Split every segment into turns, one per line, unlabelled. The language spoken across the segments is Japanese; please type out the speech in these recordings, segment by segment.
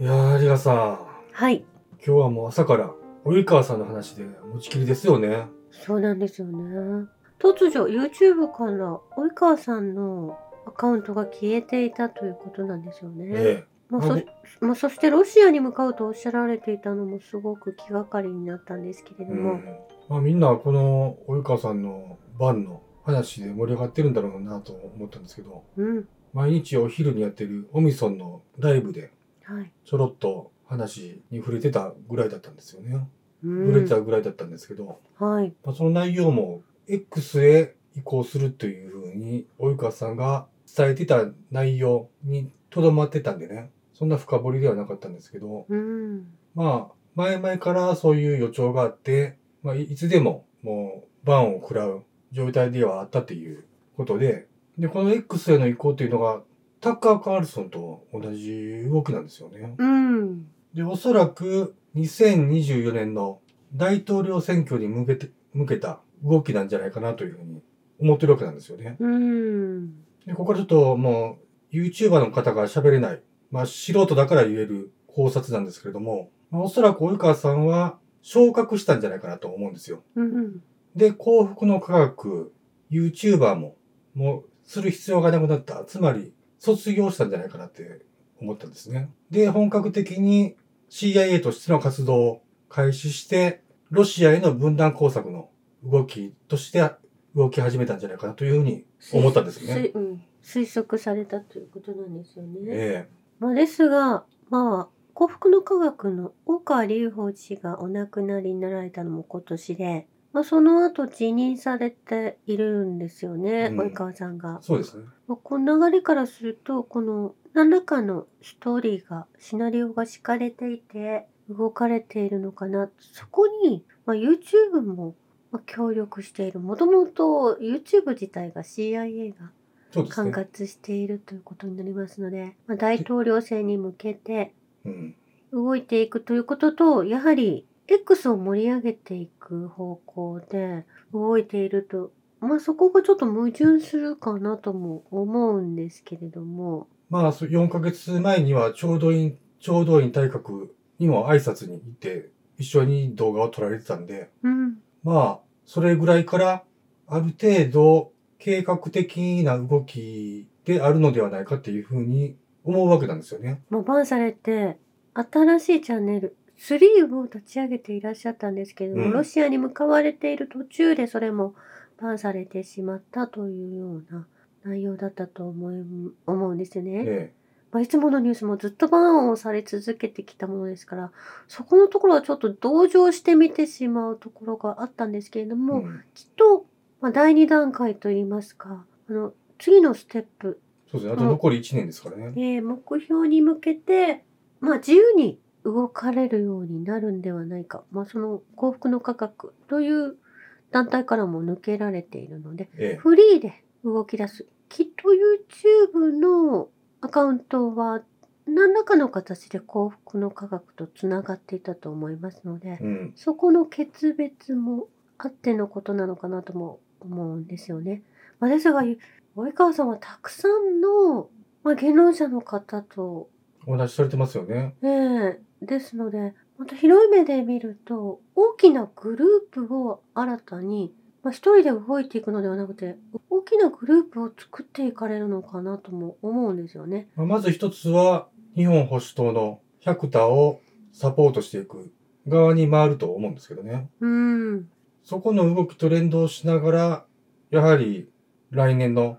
いやー、リガさん。
はい。
今日はもう朝から、及川さんの話で持ちきりですよね。
そうなんですよね。突如 YouTube から及川さんのアカウントが消えていたということなんですよね。
え
まあ、そまあ、そしてロシアに向かうとおっしゃられていたのもすごく気がかりになったんですけれ
え。
ども、
うん。まあみんなこの及川さんの番の話で盛り上がってるんだろうなと思ったんですけど、
うん、
毎日お昼にやってるオミソンのライブで
はい。
ちょろっと話に触れてたぐらいだったんですよね。
うん
触れてたぐらいだったんですけど、
はい。
まあ、その内容も X へ移行するというふうに及川さんが伝えてた内容にとどまってたんでねそんな深掘りではなかったんですけど
うん。
まあ前々からそういう予兆があって、まあ、いいつでももうバンを食らう状態ではあったということででこの X への移行というのがタッカー・カールソンと同じ動きなんですよね。
うん。
で、おそらく2024年の大統領選挙に向けて、向けた動きなんじゃないかなというふうに思ってるわけなんですよね。
うん。
で、ここからちょっともう YouTuber の方が喋れない、まあ素人だから言える考察なんですけれども、まあ、おそらく及川さんは昇格したんじゃないかなと思うんですよ。
うん。
で、幸福の科学、YouTuber も、もうする必要がなくなった。つまり、卒業したんじゃないかなって思ったんですね。で、本格的に CIA としての活動を開始して、ロシアへの分断工作の動きとして動き始めたんじゃないかなというふうに思ったんですよね。
推うん、推測されたということなんですよね。
え
まあ、ですが、まあ、幸福の科学の大川隆法氏がお亡くなりになられたのも今年で、まあ、その後辞任されているんですよね、
うん
及川さんが
え。そうですね。
まあ、この流れからすると、この何らかのストーリーが、シナリオが敷かれていて、動かれているのかな。そこに、まあ、YouTube もまあ協力している。もともと YouTube 自体が CIA が管
そうですね。
轄しているということになりますので、まあ、大統領選に向けて
うん。
動いていくということと、やはり X を盛り上げていく方向で動いていると、まあそこがちょっと矛盾するかなとも思うんですけれども、
まあ、そ4ヶ月前には、ちょうど院、ちょうど院大閣にも挨拶に行って、一緒に動画を撮られてたんで、
うん、
まあ、それぐらいから、ある程度、計画的な動きであるのではないかっていうふうに思うわけなんですよね。
もうバンされて、新しいチャンネル、3を立ち上げていらっしゃったんですけれども、
うん
ロシアに向かわれている途中でそれもバンされてしまったというような内容だったと思い思うんですよね。
え
まあ、いつものニュースもずっとバンをされ続けてきたものですから、そこのところはちょっと同情して見てしまうところがあったんですけれど
え。
も、
うん
きっと、まあ、第2段階といいますか、あの、次のステップ、
そうですね。あと残り1年ですからね。
えー目標に向けて、まあ、自由に動かれるようになるんではないか。まあ、その幸福の価格という団体からも抜けられているので、
ええ。
フリーで動き出す。きっと YouTube のアカウントは何らかの形で幸福の科学とつながっていたと思いますので、
うん。
そこの決別もあってのことなのかなとも思うんですよね。まあ、ですが、及川さんはたくさんの、まあ、言論者の方と、
お話しされてますよね。
ええですので、また広い目で見ると、大きなグループを新たに、まあ、一人で動いていくのではなくて、大きなグループを作っていかれるのかなとも思うんですよね。
まず一つは、日本保守党の百田をサポートしていく側に回ると思うんですけどね。
うん。
そこの動きと連動しながら、やはり来年の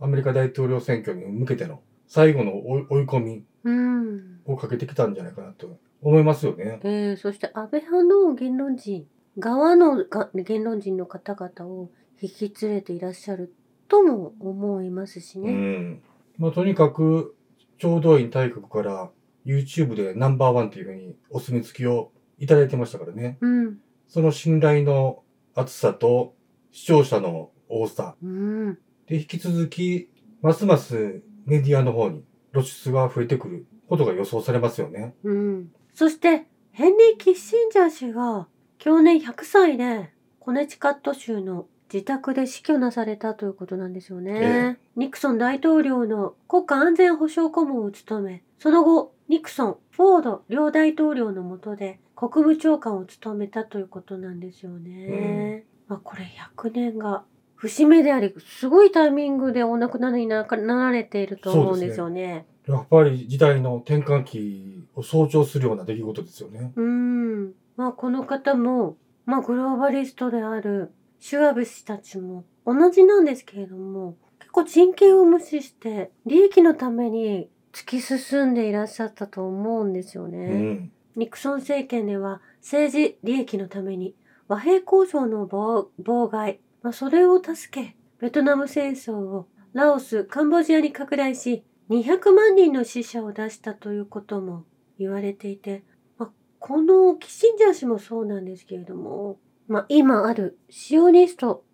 アメリカ大統領選挙に向けての最後の追い追い込み
うん。
をかけてきたんじゃないかなと思いますよね。
えー、そして安倍派の言論人側のが言論人の方々を引き連れていらっしゃるとも思いますし
う
ね。
ん。まあ、とにかく、聴導員大国から YouTube でナンバーワンというふうにお墨付きをいただいてましたからね。
うん。
その信頼の厚さと視聴者の多さ。
うん。
で、引き続き、ますますメディアの方に露出が増えてくることが予想されますよね。
うん。そして、ヘンリー・キッシンジャー氏が去年100歳でコネチカット州の自宅で死去なされたということなんですよね。
え
ニクソン大統領の国家安全保障顧問を務め、その後、ニクソン、フォード両大統領の下で国務長官を務めたということなんですよね。まあこれ100年が節目であり、すごいタイミングでお亡くなりになられていると思うんですよね。
やっぱり時代の転換期を象徴するような出来事ですよね。
うん。まあこの方も、まあグローバリストであるシュワブ氏たちも同じなんですけれども、結構人権を無視して利益のために突き進んでいらっしゃったと思うんですよね。
うん。
ニクソン政権では政治利益のために和平交渉の妨妨害、まあ、それを助け、ベトナム戦争をラオス、カンボジアに拡大し、200万人の死者を出したということも言われていて、まあ、このキッシンジャー氏もそうなんですけれども、まあ、今あるシオニスト、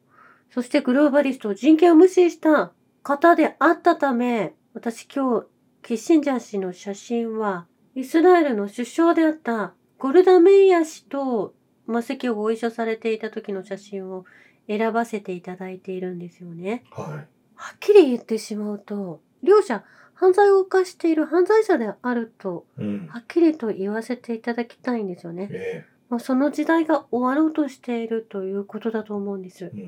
そしてグローバリスト、人権を無視した方であったため、私今日、キッシンジャー氏の写真は、イスラエルの首相であったゴルダ・メイヤ氏と、まあ、席をご一緒されていた時の写真を選ばせていただいているんですよね。
は
はっきり言ってしまうと、両者犯罪を犯している犯罪者であると、
い。うん。
はっきりと言わせていただきたいんですよね。
え
まあ、その時代が終わろうとしているということだと思うんです
え。。うん。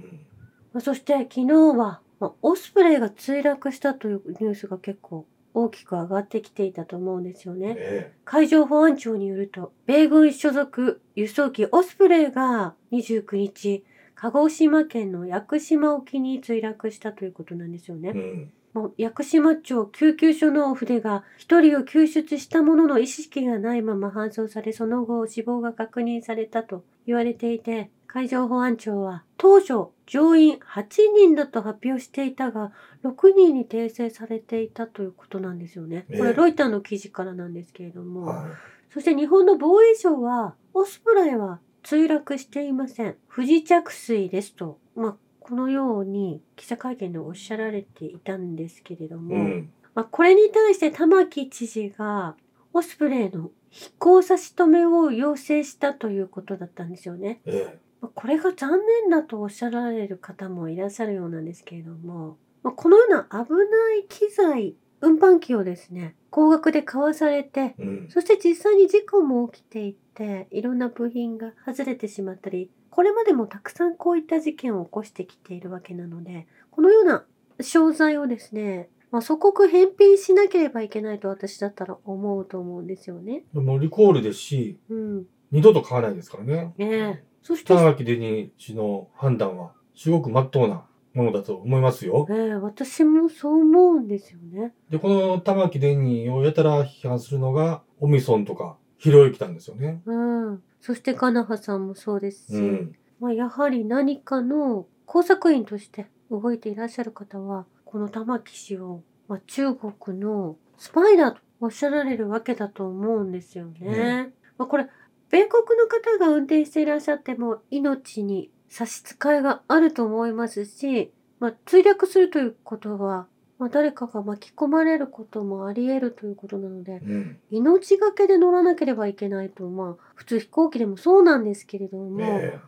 まあ、そして昨日は、まあ、オスプレイが墜落したというニュースが結構大きく上がってきていたと思うんですよね。
え
海上保安庁によると、米軍所属輸送機オスプレイが29日、鹿児島県の屋久島沖に墜落したということなんですよね。
え。うん。
もう屋久島町救急所の船が一人を救出したものの意識がないまま搬送され、その後死亡が確認されたと言われていて、海上保安庁は当初乗員8人だと発表していたが、6人に訂正されていたということなんですよね。こ
ええ
れロイターの記事からなんですけれども、
は
そして日本の防衛省は、オスプレイは墜落していません。不時着水ですと、まあ、このように記者会見でおっしゃられていたんですけれど
い。
も、
うん。
まあ、これに対して玉城知事が、オスプレイの飛行差し止めを要請したということだったんですよね。
え
まあこれが残念だとおっしゃられる方もいらっしゃるようなんですけれども、まあ、このような危ない機材、運搬機をですね、高額で買わされて、
え。うん。
そして実際に事故も起きていて、いろんな部品が外れてしまったり、これまでもたくさんこういった事件を起こしてきているわけなので、このような商材をですね、まあ、祖国返品しなければいけないと私だったら思うと思うんですよね。
でもリコールですし、
うん。
二度と買わないですからね。
ねえ。そして、
玉木デニー氏の判断は、すごく真っ当なものだと思いますよ。
ええ私もそう思うんですよね。
で、この玉木デニーをやたら批判するのが、オミソンとか、ひろゆきなんですよね。
うん。そしてカナハさんもそうですし、
うん。
まあ、やはり何かの工作員として動いていらっしゃる方は、この玉木氏を、まあ、中国のスパイだとおっしゃられるわけだと思うんですよね。まあ、これ、米国の方が運転していらっしゃっても命に差し支えがあると思いますし、まあ、墜落するということは、まあ、誰かが巻き込まれることもあり得るということなので、
うん。
命がけで乗らなければいけないと、まあ、普通飛行機でもそうなんですけれども、
え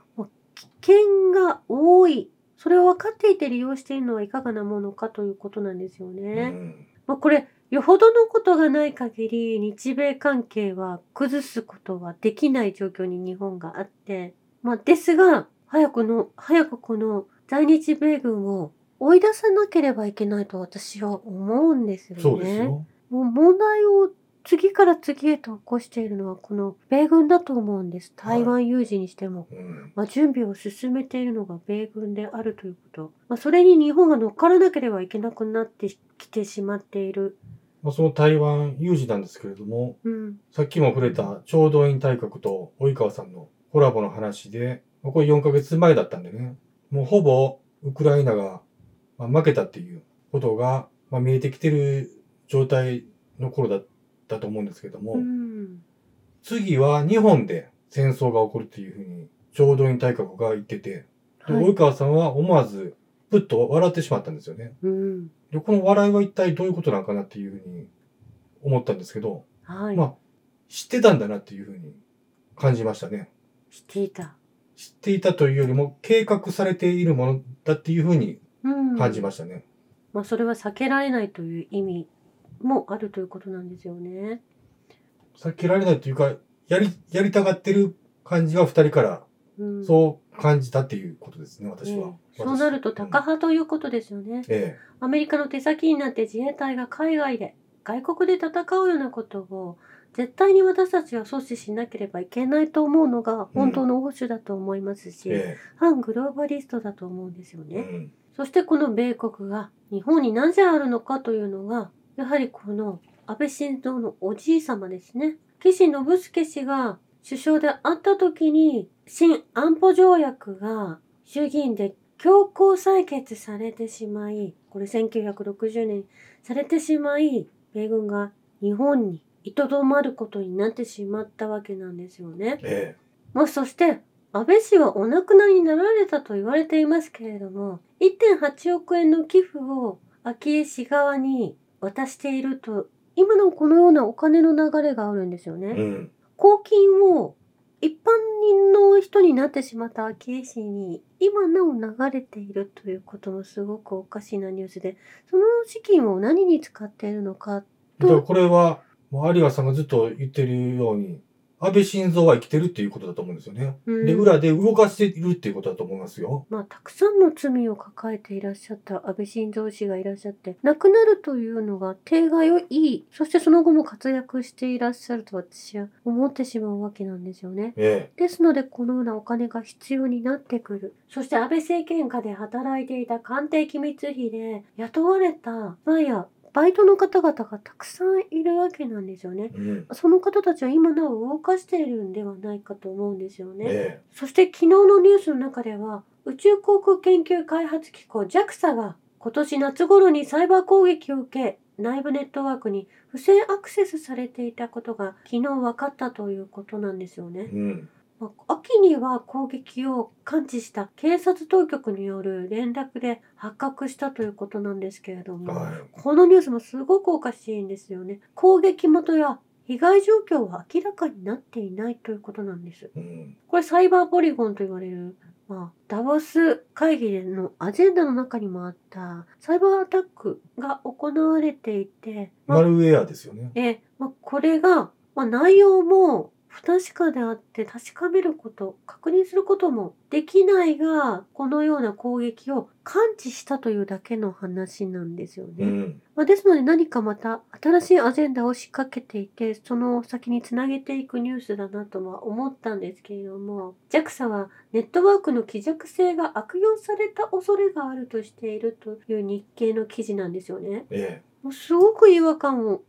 危険が多い。それを分かっていて利用しているのはいかがなものかということなんですよ
え。
ね。
うん。
まあ、これ、よほどのことがない限り、日米関係は崩すことはできない状況に日本があって、まあ、ですが、早くの、早くこの在日米軍を追い出さなければいけないと私は思うんですよね。
そうですよ。
もう問題を次から次へと起こしているのはこの米軍だと思うんです。台湾有事にしても。
うん。
まあ、準備を進めているのが米軍であるということ。まあ、それに日本が乗っからなければいけなくなってきてしまっている。
まあ、その台湾有事なんですけれども、
うん。
さっきも触れた聴導員大閣と及川さんのコラボの話で、まあこれ4ヶ月前だったんでね、もうほぼウクライナがまあ負けたっていうことがまあ見えてきてる状態の頃だったと思うんですけども、
うん。
次は日本で戦争が起こるっていうふうに聴導員大閣が言ってて、で
はい
及川さんは思わずぷっと笑ってしまったんですよね。
うん。
で、この笑いは一体どういうことなのかなっていうふうに思ったんですけど、
はい。
まあ知ってたんだなっていうふうに感じましたね。
知っていた。
知っていたというよりも計画されているものだっていうふうに
うん。
感じましたね。
まあ、それは避けられないという意味もあるということなんですよね。
避けられないというか、やり、やりたがってる感じが二人から
うん。
そう感じたっていうことですね、私は。
ええそうなるとタカ派ということですよね。
え
アメリカの手先になって自衛隊が海外で外国で戦うようなことを絶対に私たちは阻止しなければいけないと思うのが本当の保守だと思います
え。
し、
え
反グローバリストだと思うんですよ
え。
ね。
うん。
そしてこの米国が日本になぜあるのかというのが、やはりこの安倍晋三のおじい様ですね。岸信介氏が首相であった時に、新安保条約が衆議院で強行採決されてしまい、これ1960年されてしまい、米軍が日本にいとどまることになってしまったわけなんですよね。
え
まあ、そして、安倍氏はお亡くなりになられたと言われていますけれども、1.8億円の寄付を昭恵氏側に渡していると、今のこのようなお金の流れがあるんですよ
え。
ね。
うん。
公金を一般人の人になってしまった昭恵氏に今なお流れているということもすごくおかしなニュースで、その資金を何に使っているのか
だからこれは、もう有賀さんがずっと言ってるように、安倍晋三は生きてるっていうことだと思うんですよね。
うん
で、裏で動かしているっていうことだと思いますよ。
まあ、たくさんの罪を抱えていらっしゃった安倍晋三氏がいらっしゃって、亡くなるというのが定外をいい、そしてその後も活躍していらっしゃると私は思ってしまうわけなんですよね。
え
ですので、このようなお金が必要になってくる。そして安倍政権下で働いていた官邸機密費で雇われた、まあや、バイトの方々がたくさんいるわけなんですよね
え。。うん。
その方たちは今なお動かしているんではないかと思うんですよね。
え
そして昨日のニュースの中では宇宙航空研究開発機構 JAXA が今年夏頃にサイバー攻撃を受け内部ネットワークに不正アクセスされていたことが昨日分かったということなんですよね
え。。うん。
まあ秋には攻撃を感知した警察当局による連絡で発覚したということなんですけれども、
はい。
このニュースもすごくおかしいんですよね。攻撃元や被害状況は明らかになっていないということなんです。
うん。
これサイバーポリゴンと言われる、まあ、ダボス会議でのアジェンダの中にもあったサイバーアタックが行われていて、まあ
マルウェアですよね。
えまあ、これが、まあ、内容も不確かであって確かめること確認することもできないがこのような攻撃を感知したというだけの話なんですよね。
うん。
まあ、ですので何かまた新しいアジェンダを仕掛けていてその先につなげていくニュースだなとは思ったんですけれども JAXA はネットワークの希弱性が悪用された恐れがあるとしているという日経の記事なんですよね。
え
もうすごく違和感をん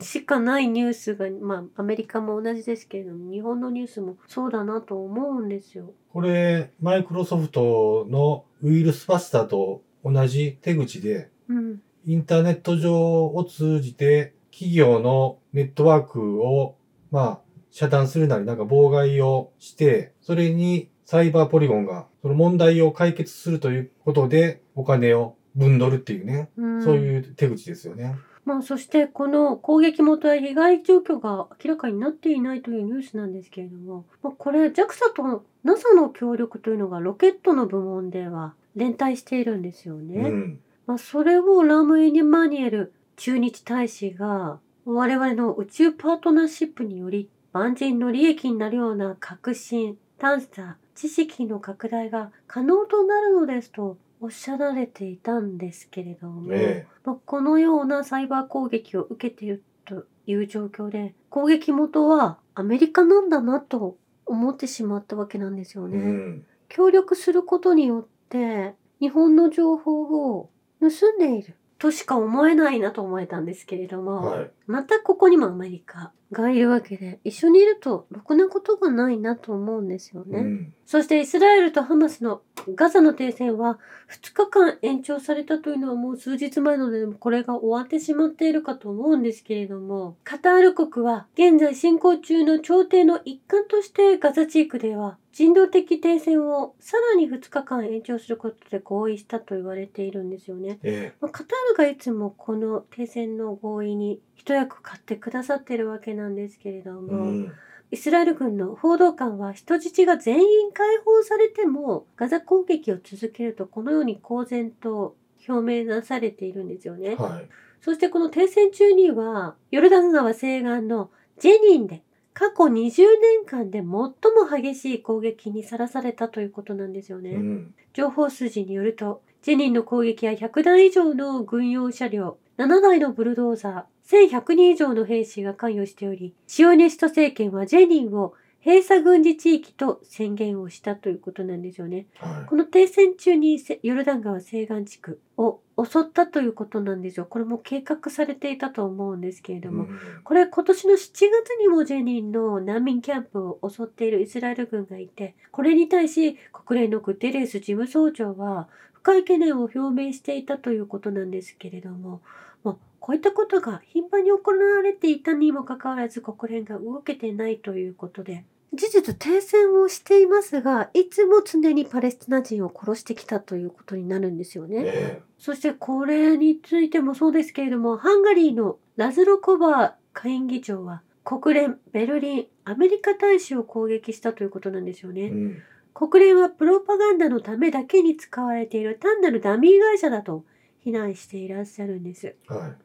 しかないニュースが、まあ、アメリカも同じですけれども日本のニュースもそうだなと思うんですよ。
これ、マイクロソフトのウイルスバスターと同じ手口で、
うん、
インターネット上を通じて企業のネットワークを、まあ、遮断するなりなんか妨害をして、それにサイバーポリゴンがその問題を解決するということでお金を分取るっていうね、
うん
そういう手口ですよね。
まあ、そしてこの攻撃元や被害状況が明らかになっていないというニュースなんですけれども、まあ、これ JAXA と NASA の協力というのがロケットの部門では連帯しているんですよね。
うん。
まあ、それをラム・エニマニエル駐日大使が我々の宇宙パートナーシップにより万人の利益になるような革新、探査、知識の拡大が可能となるのですとおっしゃられていたんですけれども、
え
まあこのようなサイバー攻撃を受けているという状況で攻撃元はアメリカなんだなと思ってしまったわけなんですよ
え。
ね。
うん。
協力することによって日本の情報を盗んでいるとしか思えないなと思えたんですけれども、
はい。
またここにもアメリカがいるわけで一緒にいるとろくなことがないなと思うんですよね。
うん。
そしてイスラエルとハマスのガザの停戦は2日間延長されたというのはもう数日前のでこれが終わってしまっているかと思うんですけれどもカタール国は現在進行中の調停の一環としてガザ地区では人道的停戦をさらに2日間延長することで合意したと言われているんですよね。
え
まあカタールがいつもこの停戦の合意に一役買ってくださってるわけなんですけれど
え。
も、
うん。
イスラエル軍の報道官は人質が全員解放されてもガザ攻撃を続けるとこのように公然と表明なされているんですよね。
はい。
そしてこの停戦中にはヨルダン川西岸のジェニンで過去20年間で最も激しい攻撃にさらされたということなんですよね。
うん。
情報筋によると、ジェニンの攻撃や100台以上の軍用車両、7台のブルドーザー、1100人以上の兵士が関与しており、シオニスト政権はジェニンを閉鎖軍事地域と宣言をしたということなんですよね。
は
この停戦中にせヨルダン川西岸地区を襲ったということなんですよ。これも計画されていたと思うんですけれ
い。
ども、
うん
これ今年の7月にもジェニンの難民キャンプを襲っているイスラエル軍がいて、これに対し国連のグテレス事務総長は深い懸念を表明していたということなんですけれども、こういったことが頻繁に行われていたにもかかわらず国連が動けてないということで、事実停戦をしていますが、いつも常にパレスチナ人を殺してきたということになるんですよね。
え
そしてこれについてもそうですけれども、ハンガリーのラズロコバー下院議長は、国連、ベルリン、アメリカ大使を攻撃したということなんですよね。
えうん。
国連はプロパガンダのためだけに使われている単なるダミー会社だと非難していらっしゃるんです。
はい。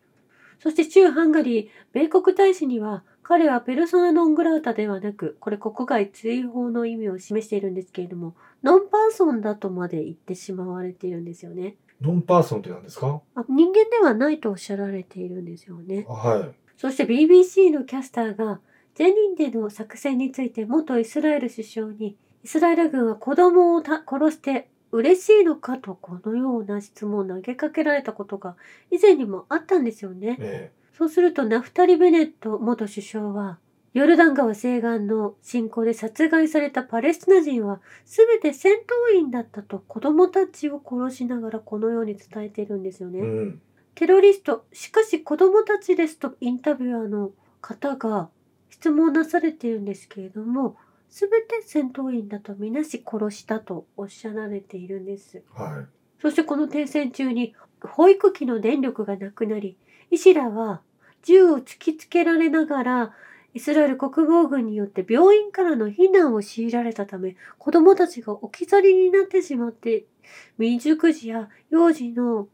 そして駐ハンガリー、米国大使には、彼はペルソナノングラータではなく、これ国外追放の意味を示しているんですけれども、 non-person だとまで言ってしまわれているんですよね。
non-person って何ですか？
あ人間ではないとおっしゃられているんですよね。
はい。
そして BBC のキャスターが、ジェニンでの作戦について元イスラエル首相に、イスラエル軍は子供をた殺して嬉しいのかとこのような質問を投げかけられたことが以前にもあったんですよね。
え
そうするとナフタリ・ベネット元首相は、ヨルダン川西岸の侵攻で殺害されたパレスチナ人は全て戦闘員だったと子供たちを殺しながらこのように伝えているんですよね。
えうん。
テロリスト、しかし子供たちですとインタビュアーの方が質問なされているんですけれども、すべて戦闘員だとみなし殺したとおっしゃられているんです。
は
そしてこの停戦中に保育器の電力がなくなり、医師らは銃を突きつけられながら、イスラエル国防軍によって病院からの避難を強いられたため、子供たちが置き去りになってしまって、未熟児や幼児の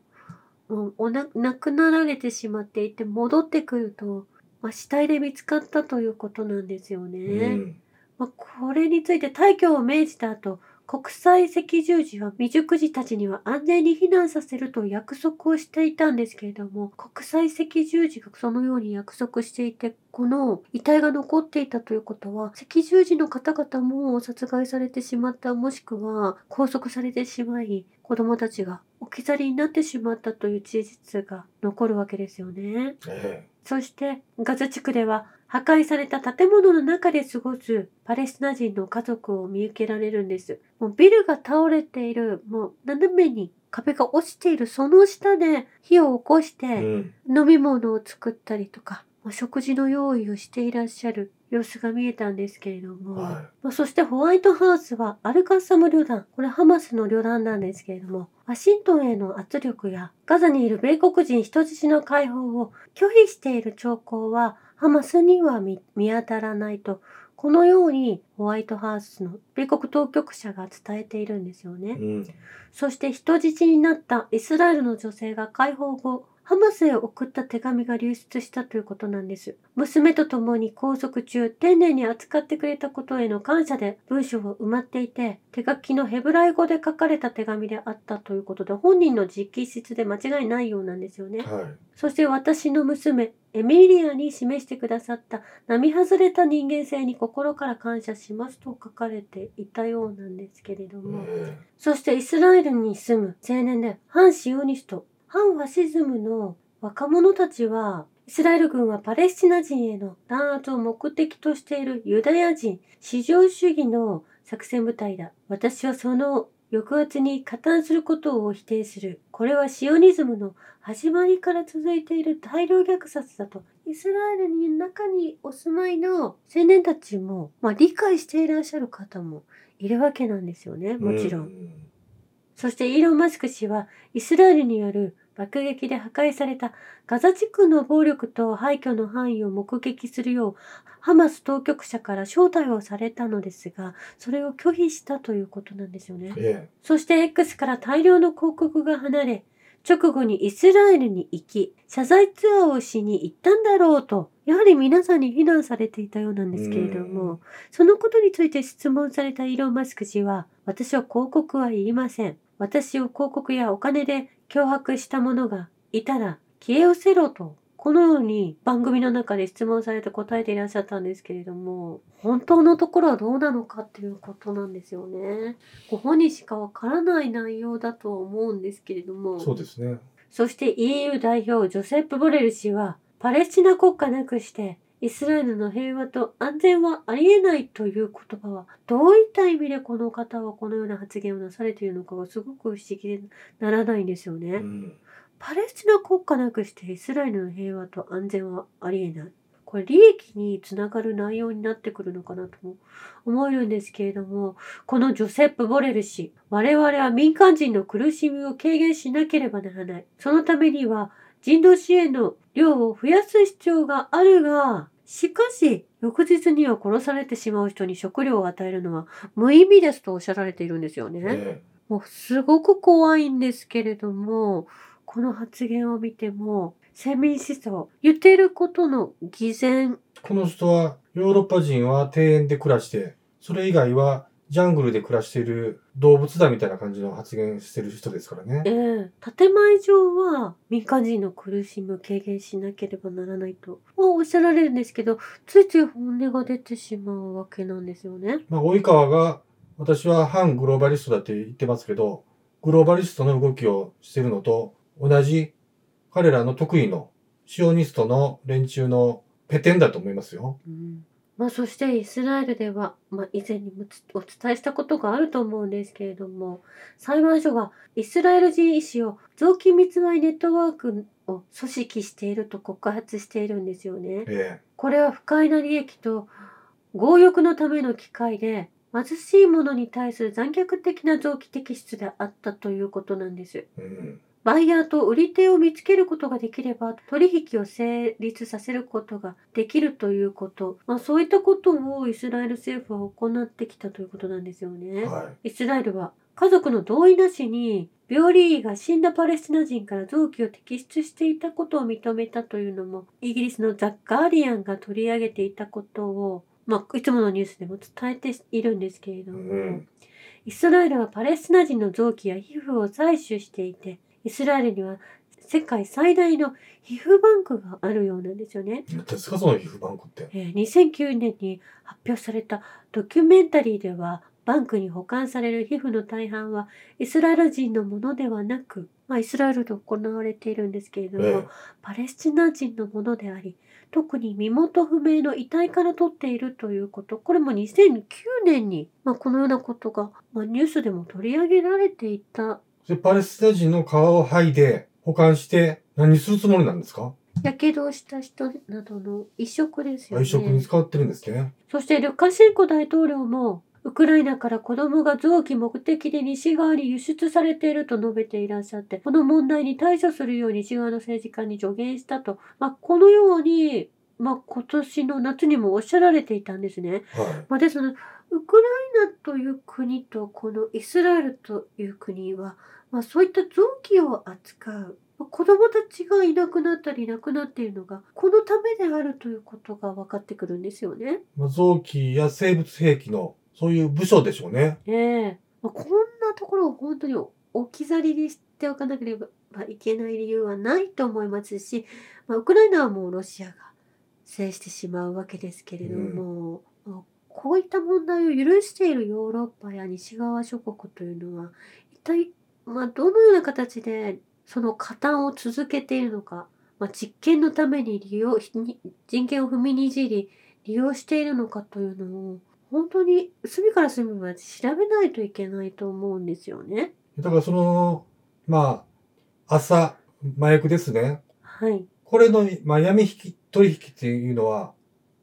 うんおな亡くなられてしまっていて戻ってくると、まあ、死体で見つかったということなんですよね。
い。うん。
まあ、これについて退去を命じた後、国際赤十字は未熟児たちには安全に避難させると約束をしていたんですけれども、国際赤十字がそのように約束していて、この遺体が残っていたということは、赤十字の方々も殺害されてしまった、もしくは拘束されてしまい、子供たちが置き去りになってしまったという事実が残るわけですよね。
え
そしてガザ地区では破壊された建物の中で過ごすパレスチナ人の家族を見受けられるんです。もうビルが倒れている、もう斜めに壁が落ちている。その下で火を起こして
ん。
飲み物を作ったりとか、まあ食事の用意をしていらっしゃる。様子が見えたんですけれども、
は
まあ、そしてホワイトハウスはアルカッサム旅団、これハマスの旅団なんですけれども、ワシントンへの圧力やガザにいる米国人人質の解放を拒否している兆候はハマスには見見当たらないと、このようにホワイトハウスの米国当局者が伝えているんですよね。
い。うん。
そして人質になったイスラエルの女性が解放後、ハマスへ送った手紙が流出したということなんです。娘と共に拘束中、丁寧に扱ってくれたことへの感謝で文章を埋まっていて、手書きのヘブライ語で書かれた手紙であったということで、本人の直筆で間違いないようなんですよね。
はい。
そして私の娘、エミリアに示してくださった並外れた人間性に心から感謝しますと書かれていたようなんですけれども、
え
そしてイスラエルに住む青年で反シオニスト、反ファシズムの若者たちは、イスラエル軍はパレスチナ人への弾圧を目的としているユダヤ人、至上主義の作戦部隊だ。私はその抑圧に加担することを否定する。これはシオニズムの始まりから続いている大量虐殺だと。イスラエルに中にお住まいの青年たちも、まあ、理解していらっしゃる方もいるわけなんですよね。もちろん。
う
そしてイーロン・マスク氏はイスラエルによる爆撃で破壊されたガザ地区の暴力と廃墟の範囲を目撃するようハマス当局者から招待をされたのですが、それを拒否したということなんですよね。
え
そして X から大量の広告が離れ、直後にイスラエルに行き、謝罪ツアーをしに行ったんだろうと、やはり皆さんに非難されていたようなんですけれど
う
も、そのことについて質問されたイーロン・マスク氏は、私は広告は言いません。私を広告やお金で脅迫した者がいたら消え失せろと、このように番組の中で質問されて答えていらっしゃったんですけれども、本当のところはどうなのかっていうことなんですよね。ご本人しかわからない内容だとは思うんですけれども。
えそうですね。
そして EU 代表ジョセップ・ボレル氏は、パレスチナ国家なくして、イスラエルの平和と安全はありえないという言葉は、どういった意味でこの方はこのような発言をなされているのかがすごく不思議でならないんですよね。
うん。
パレスチナ国家なくしてイスラエルの平和と安全はありえない。これ利益につながる内容になってくるのかなとも思えるんですけれども、このジョセップ・ボレル氏、我々は民間人の苦しみを軽減しなければならない。そのためには人道支援の量を増やす必要があるが、しかし、翌日には殺されてしまう人に食料を与えるのは無意味ですとおっしゃられているんですよね。
え
もうすごく怖いんですけれども、この発言を見ても、先民思想、言っていることの偽善、
えこの人は、ヨーロッパ人は庭園で暮らして、それ以外はジャングルで暮らしている動物だみたいな感じの発言してる人ですからね
え。え建前上は民間人の苦しみを軽減しなければならないとはおっしゃられるんですけど、ついつい本音が出てしまうわけなんですよね。
まあ、及川が、私は反グローバリストだって言ってますけど、グローバリストの動きをしてるのと同じ、彼らの得意のシオニストの連中のペテンだと思いますよ。
うんまあ、そしてイスラエルでは、まあ、以前にもつお伝えしたことがあると思うんですけれども裁判所がイスラエル人医師を臓器密売ネットワークを組織していると告発しているんですよね。
え
これは不快な利益と強欲のための機会で貧しい者に対する残虐的な臓器摘出であったということなんです。
えうん。
バイヤーと売り手を見つけることができれば取引を成立させることができるということ、まあ、そういったことをイスラエル政府は行ってきたということなんですよね。
は
イスラエルは家族の同意なしに病理医が死んだパレスチナ人から臓器を摘出していたことを認めたというのもイギリスのザ・ガーディアンが取り上げていたことを、まあ、いつものニュースでも伝えているんですけれど
い。
も、
うん。
イスラエルはパレスチナ人の臓器や皮膚を採取していて、イスラエルには世界最大の皮膚バンクがあるようなんですよね。
何ですか、その皮膚バンクって。
えー2009年に発表されたドキュメンタリーでは、バンクに保管される皮膚の大半はイスラエル人のものではなく、まあ、イスラエルで行われているんですけれども、
え
パレスチナ人のものであり、特に身元不明の遺体から取っているということ、これも2009年に、まあ、このようなことが、まあ、ニュースでも取り上げられていた、
え。で、パレスチナ人の皮を剥いで保管して何するつもりなんですか？
やけどをした人などの移植ですよね。
移植に使ってるんですね。
そしてルカシェンコ大統領も、ウクライナから子供が臓器目的で西側に輸出されていると述べていらっしゃって、この問題に対処するよう西側の政治家に助言したと、まあ、このように、まあ、今年の夏にもおっしゃられていたんですね。
は
まあ、ですので、ウクライナという国とこのイスラエルという国は、まあ、そういった臓器を扱う、まあ子供たちがいなくなったり亡くなっているのが、このためであるということが分かってくるんですよね。
い。まあ、臓器や生物兵器のそういう部署でしょうね。
ええまあ、こんなところを本当に置き去りにしておかなければいけない理由はないと思いますし、まあ、ウクライナはもうロシアが制してしまうわけですけれども、まあこういった問題を許しているヨーロッパや西側諸国というのは一体、まあ、どのような形でその加担を続けているのか、まあ、実験のために利用に人権を踏みにじり利用しているのかというのを本当に隅から隅まで調べないといけないと思うんですよね。
だからその、まあ、朝、麻薬ですね。
はい。
これの、まあ、闇引き、取引っていうのは、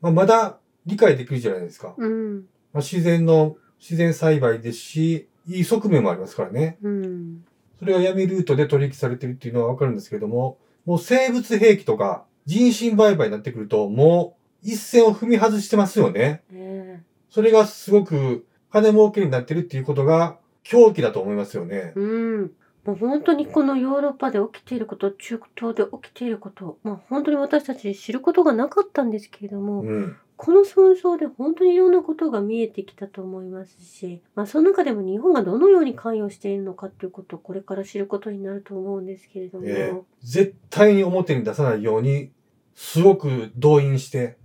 まあ、まだ理解できるじゃないですか。
うん。
まあ、自然の、自然栽培ですし、いい側面もありますからね。
うん。
それが闇ルートで取引されてるっていうのはわかるんですけども、もう生物兵器とか人身売買になってくると、もう一線を踏み外してますよね。
え
それがすごく金儲けになってるっていうことが狂気だと思いますよね
え。うん。もう本当にこのヨーロッパで起きていること、中東で起きていること、まあ本当に私たち知ることがなかったんですけれども、
うん。
この紛争で本当にいろんなことが見えてきたと思いますし、まあその中でも日本がどのように関与しているのかっていうことをこれから知ることになると思うんですけれども、
ええ絶対に表に出さないように、すごく動員して、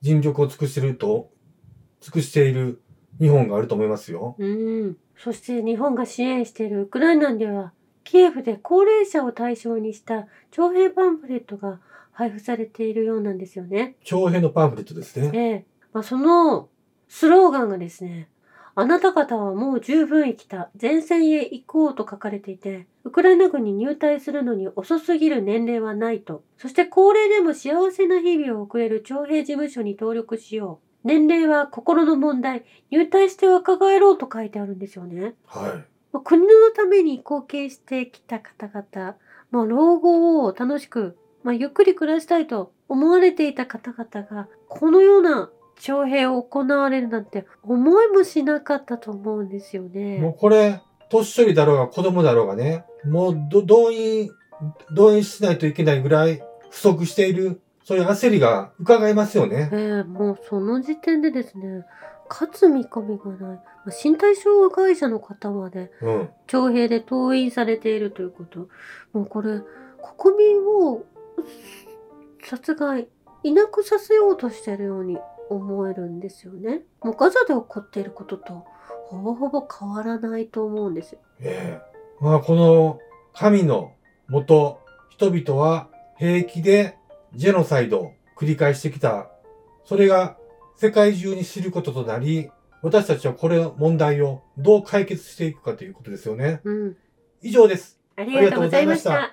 尽力を尽くしてると、尽くしている日本があると思いますよ。
うん。そして日本が支援しているウクライナでは、キエフで高齢者を対象にした徴兵パンフレットが配布されているようなんですよね。
徴兵のパンフレットですね。
ええ。まあ、そのスローガンがですね、あなた方はもう十分生きた。前線へ行こうと書かれていて、ウクライナ軍に入隊するのに遅すぎる年齢はないと。そして高齢でも幸せな日々を送れる徴兵事務所に登録しよう。年齢は心の問題。入隊して若返ろうと書いてあるんですよね。
はい。
まあ国のために貢献してきた方々、まあ、老後を楽しく、まあ、ゆっくり暮らしたいと思われていた方々が、このような徴兵を行われるなんて思いもしなかったと思うんですよ
もう
ね。
これ、年寄りだろうが子供だろうがね、もうど動員、動員しないといけないぐらい不足している、そういう焦りが伺えますよね。
ええもうその時点でですね、勝つ見込みがない。まあ身体障害者の方まで
うん。
徴兵で登院されているということ。もうこれ、国民を 殺害、いなくさせようとしているように思えるんですよね。もうガザで起こっていることとほぼほぼ変わらないと思うんですよ。
ええまあこの神のもと、人々は平気でジェノサイドを繰り返してきた。それが世界中に知ることとなり、私たちはこれの問題をどう解決していくかということですよね。
うん。
以上です。
ありがとうございました。